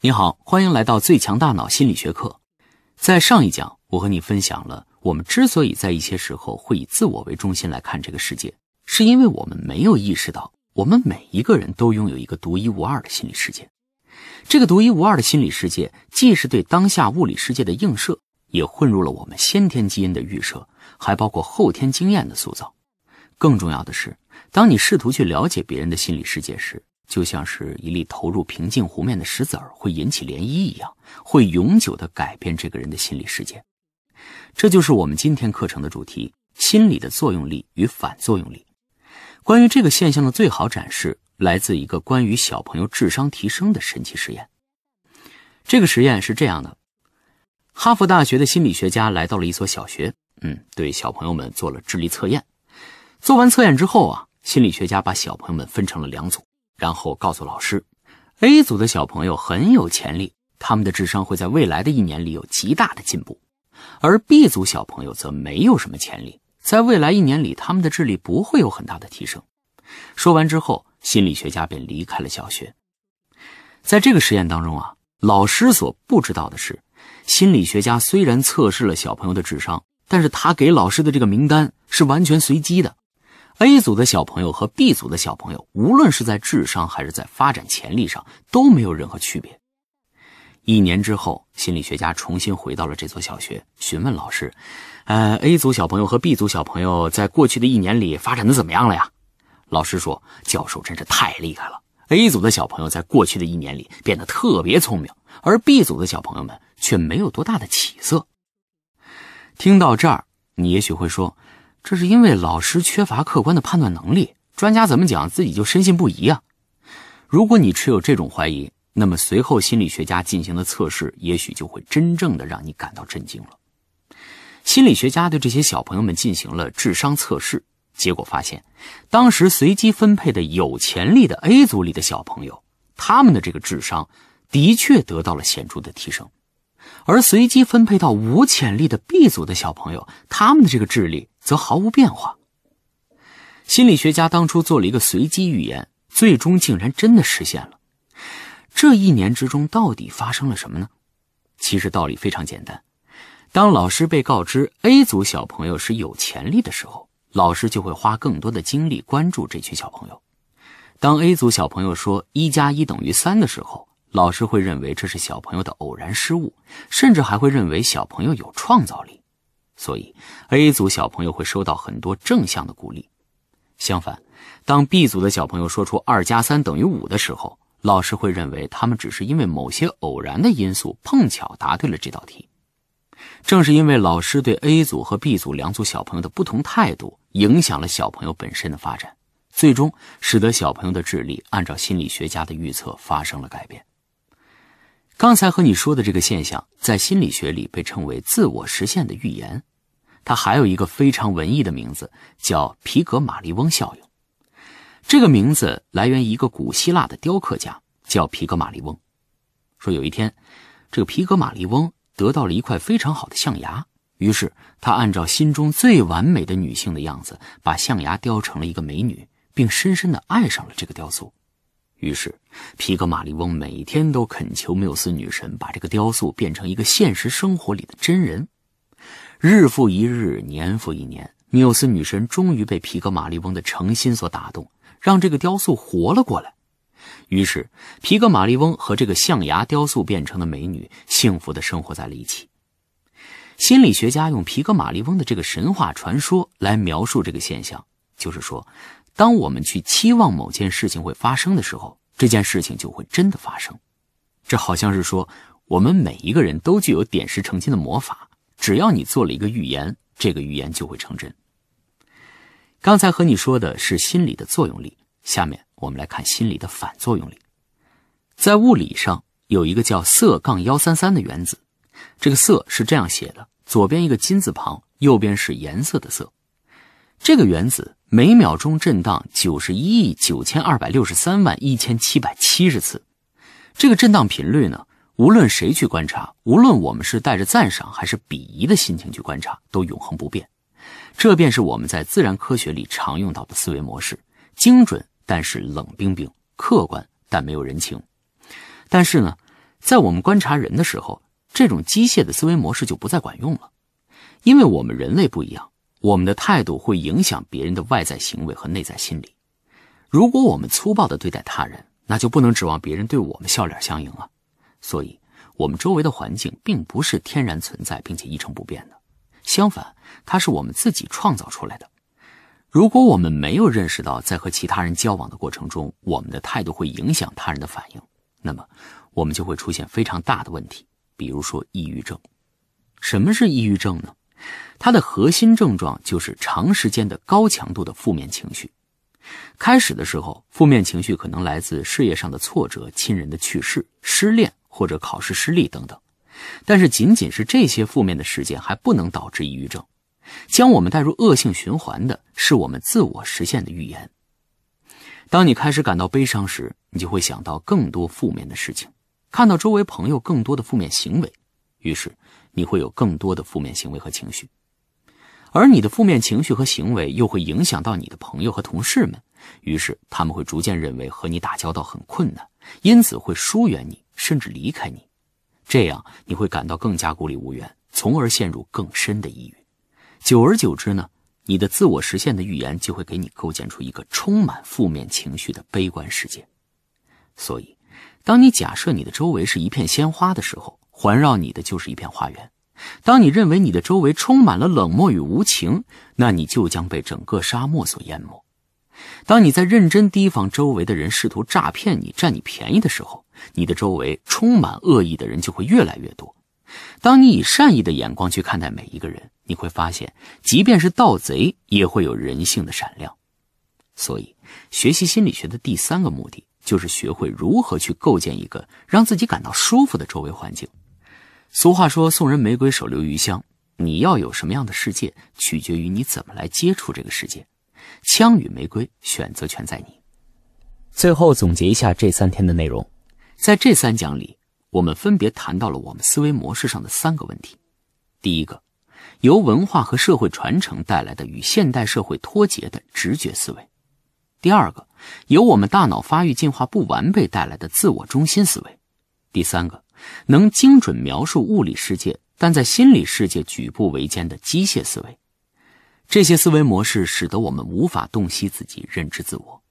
你好，欢迎来到最强大脑心理学课。在上一讲，我和你分享了我们之所以在一些时候会以自我为中心来看这个世界，是因为我们没有意识到，我们每一个人都拥有一个独一无二的心理世界。这个独一无二的心理世界，既是对当下物理世界的映射，也混入了我们先天基因的预设，还包括后天经验的塑造。更重要的是，当你试图去了解别人的心理世界时，就像是一粒投入平静湖面的石子儿会引起涟漪一样，会永久的改变这个人的心理世界。这就是我们今天课程的主题：心理的作用力与反作用力。关于这个现象的最好展示，来自一个关于小朋友智商提升的神奇实验。这个实验是这样的：哈佛大学的心理学家来到了一所小学，嗯，对小朋友们做了智力测验。做完测验之后啊，心理学家把小朋友们分成了两组。然后告诉老师，A 组的小朋友很有潜力，他们的智商会在未来的一年里有极大的进步，而 B 组小朋友则没有什么潜力，在未来一年里他们的智力不会有很大的提升。说完之后，心理学家便离开了小学。在这个实验当中啊，老师所不知道的是，心理学家虽然测试了小朋友的智商，但是他给老师的这个名单是完全随机的。A 组的小朋友和 B 组的小朋友，无论是在智商还是在发展潜力上，都没有任何区别。一年之后，心理学家重新回到了这所小学，询问老师：“呃，A 组小朋友和 B 组小朋友在过去的一年里发展的怎么样了呀？”老师说：“教授真是太厉害了！A 组的小朋友在过去的一年里变得特别聪明，而 B 组的小朋友们却没有多大的起色。”听到这儿，你也许会说。这是因为老师缺乏客观的判断能力，专家怎么讲自己就深信不疑啊？如果你持有这种怀疑，那么随后心理学家进行的测试，也许就会真正的让你感到震惊了。心理学家对这些小朋友们进行了智商测试，结果发现，当时随机分配的有潜力的 A 组里的小朋友，他们的这个智商的确得到了显著的提升。而随机分配到无潜力的 B 组的小朋友，他们的这个智力则毫无变化。心理学家当初做了一个随机预言，最终竟然真的实现了。这一年之中到底发生了什么呢？其实道理非常简单：当老师被告知 A 组小朋友是有潜力的时候，老师就会花更多的精力关注这群小朋友；当 A 组小朋友说一加一等于三的时候，老师会认为这是小朋友的偶然失误，甚至还会认为小朋友有创造力，所以 A 组小朋友会收到很多正向的鼓励。相反，当 B 组的小朋友说出二加三等于五的时候，老师会认为他们只是因为某些偶然的因素碰巧答对了这道题。正是因为老师对 A 组和 B 组两组小朋友的不同态度，影响了小朋友本身的发展，最终使得小朋友的智力按照心理学家的预测发生了改变。刚才和你说的这个现象，在心理学里被称为自我实现的预言，它还有一个非常文艺的名字，叫皮格马利翁效应。这个名字来源于一个古希腊的雕刻家，叫皮格马利翁。说有一天，这个皮格马利翁得到了一块非常好的象牙，于是他按照心中最完美的女性的样子，把象牙雕成了一个美女，并深深的爱上了这个雕塑。于是，皮格马利翁每天都恳求缪斯女神把这个雕塑变成一个现实生活里的真人。日复一日，年复一年，缪斯女神终于被皮格马利翁的诚心所打动，让这个雕塑活了过来。于是，皮格马利翁和这个象牙雕塑变成的美女幸福的生活在了一起。心理学家用皮格马利翁的这个神话传说来描述这个现象，就是说。当我们去期望某件事情会发生的时候，这件事情就会真的发生。这好像是说，我们每一个人都具有点石成金的魔法，只要你做了一个预言，这个预言就会成真。刚才和你说的是心理的作用力，下面我们来看心理的反作用力。在物理上有一个叫铯杠幺三三的原子，这个铯是这样写的：左边一个金字旁，右边是颜色的色。这个原子。每秒钟震荡九十一亿九千二百六十三万一千七百七十次，这个震荡频率呢，无论谁去观察，无论我们是带着赞赏还是鄙夷的心情去观察，都永恒不变。这便是我们在自然科学里常用到的思维模式：精准但是冷冰冰，客观但没有人情。但是呢，在我们观察人的时候，这种机械的思维模式就不再管用了，因为我们人类不一样，我们的态度会影响别人的外在行为和内在心理。如果我们粗暴的对待他人，那就不能指望别人对我们笑脸相迎了。所以，我们周围的环境并不是天然存在并且一成不变的，相反，它是我们自己创造出来的。如果我们没有认识到在和其他人交往的过程中，我们的态度会影响他人的反应，那么我们就会出现非常大的问题，比如说抑郁症。什么是抑郁症呢？它的核心症状就是长时间的高强度的负面情绪。开始的时候，负面情绪可能来自事业上的挫折、亲人的去世、失恋或者考试失利等等。但是，仅仅是这些负面的事件还不能导致抑郁症。将我们带入恶性循环的是我们自我实现的预言。当你开始感到悲伤时，你就会想到更多负面的事情，看到周围朋友更多的负面行为，于是你会有更多的负面行为和情绪。而你的负面情绪和行为又会影响到你的朋友和同事们，于是他们会逐渐认为和你打交道很困难，因此会疏远你，甚至离开你。这样你会感到更加孤立无援，从而陷入更深的抑郁。久而久之呢，你的自我实现的预言就会给你构建出一个充满负面情绪的悲观世界。所以，当你假设你的周围是一片鲜花的时候，环绕你的就是一片花园。当你认为你的周围充满了冷漠与无情，那你就将被整个沙漠所淹没。当你在认真提防周围的人试图诈骗你、占你便宜的时候，你的周围充满恶意的人就会越来越多。当你以善意的眼光去看待每一个人，你会发现，即便是盗贼也会有人性的闪亮。所以，学习心理学的第三个目的就是学会如何去构建一个让自己感到舒服的周围环境。俗话说：“送人玫瑰，手留余香。”你要有什么样的世界，取决于你怎么来接触这个世界。枪与玫瑰，选择权在你。最后总结一下这三天的内容，在这三讲里，我们分别谈到了我们思维模式上的三个问题：第一个，由文化和社会传承带来的与现代社会脱节的直觉思维；第二个，由我们大脑发育进化不完备带来的自我中心思维；第三个。能精准描述物理世界，但在心理世界举步维艰的机械思维，这些思维模式使得我们无法洞悉自己、认知自我。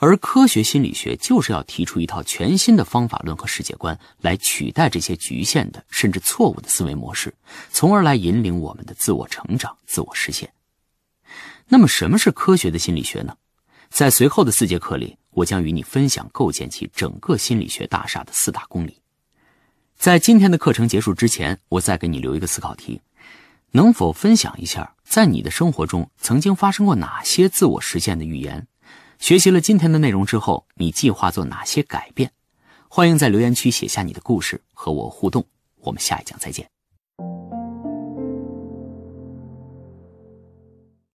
而科学心理学就是要提出一套全新的方法论和世界观，来取代这些局限的甚至错误的思维模式，从而来引领我们的自我成长、自我实现。那么，什么是科学的心理学呢？在随后的四节课里，我将与你分享构建起整个心理学大厦的四大公理。在今天的课程结束之前，我再给你留一个思考题：能否分享一下，在你的生活中曾经发生过哪些自我实现的预言？学习了今天的内容之后，你计划做哪些改变？欢迎在留言区写下你的故事，和我互动。我们下一讲再见。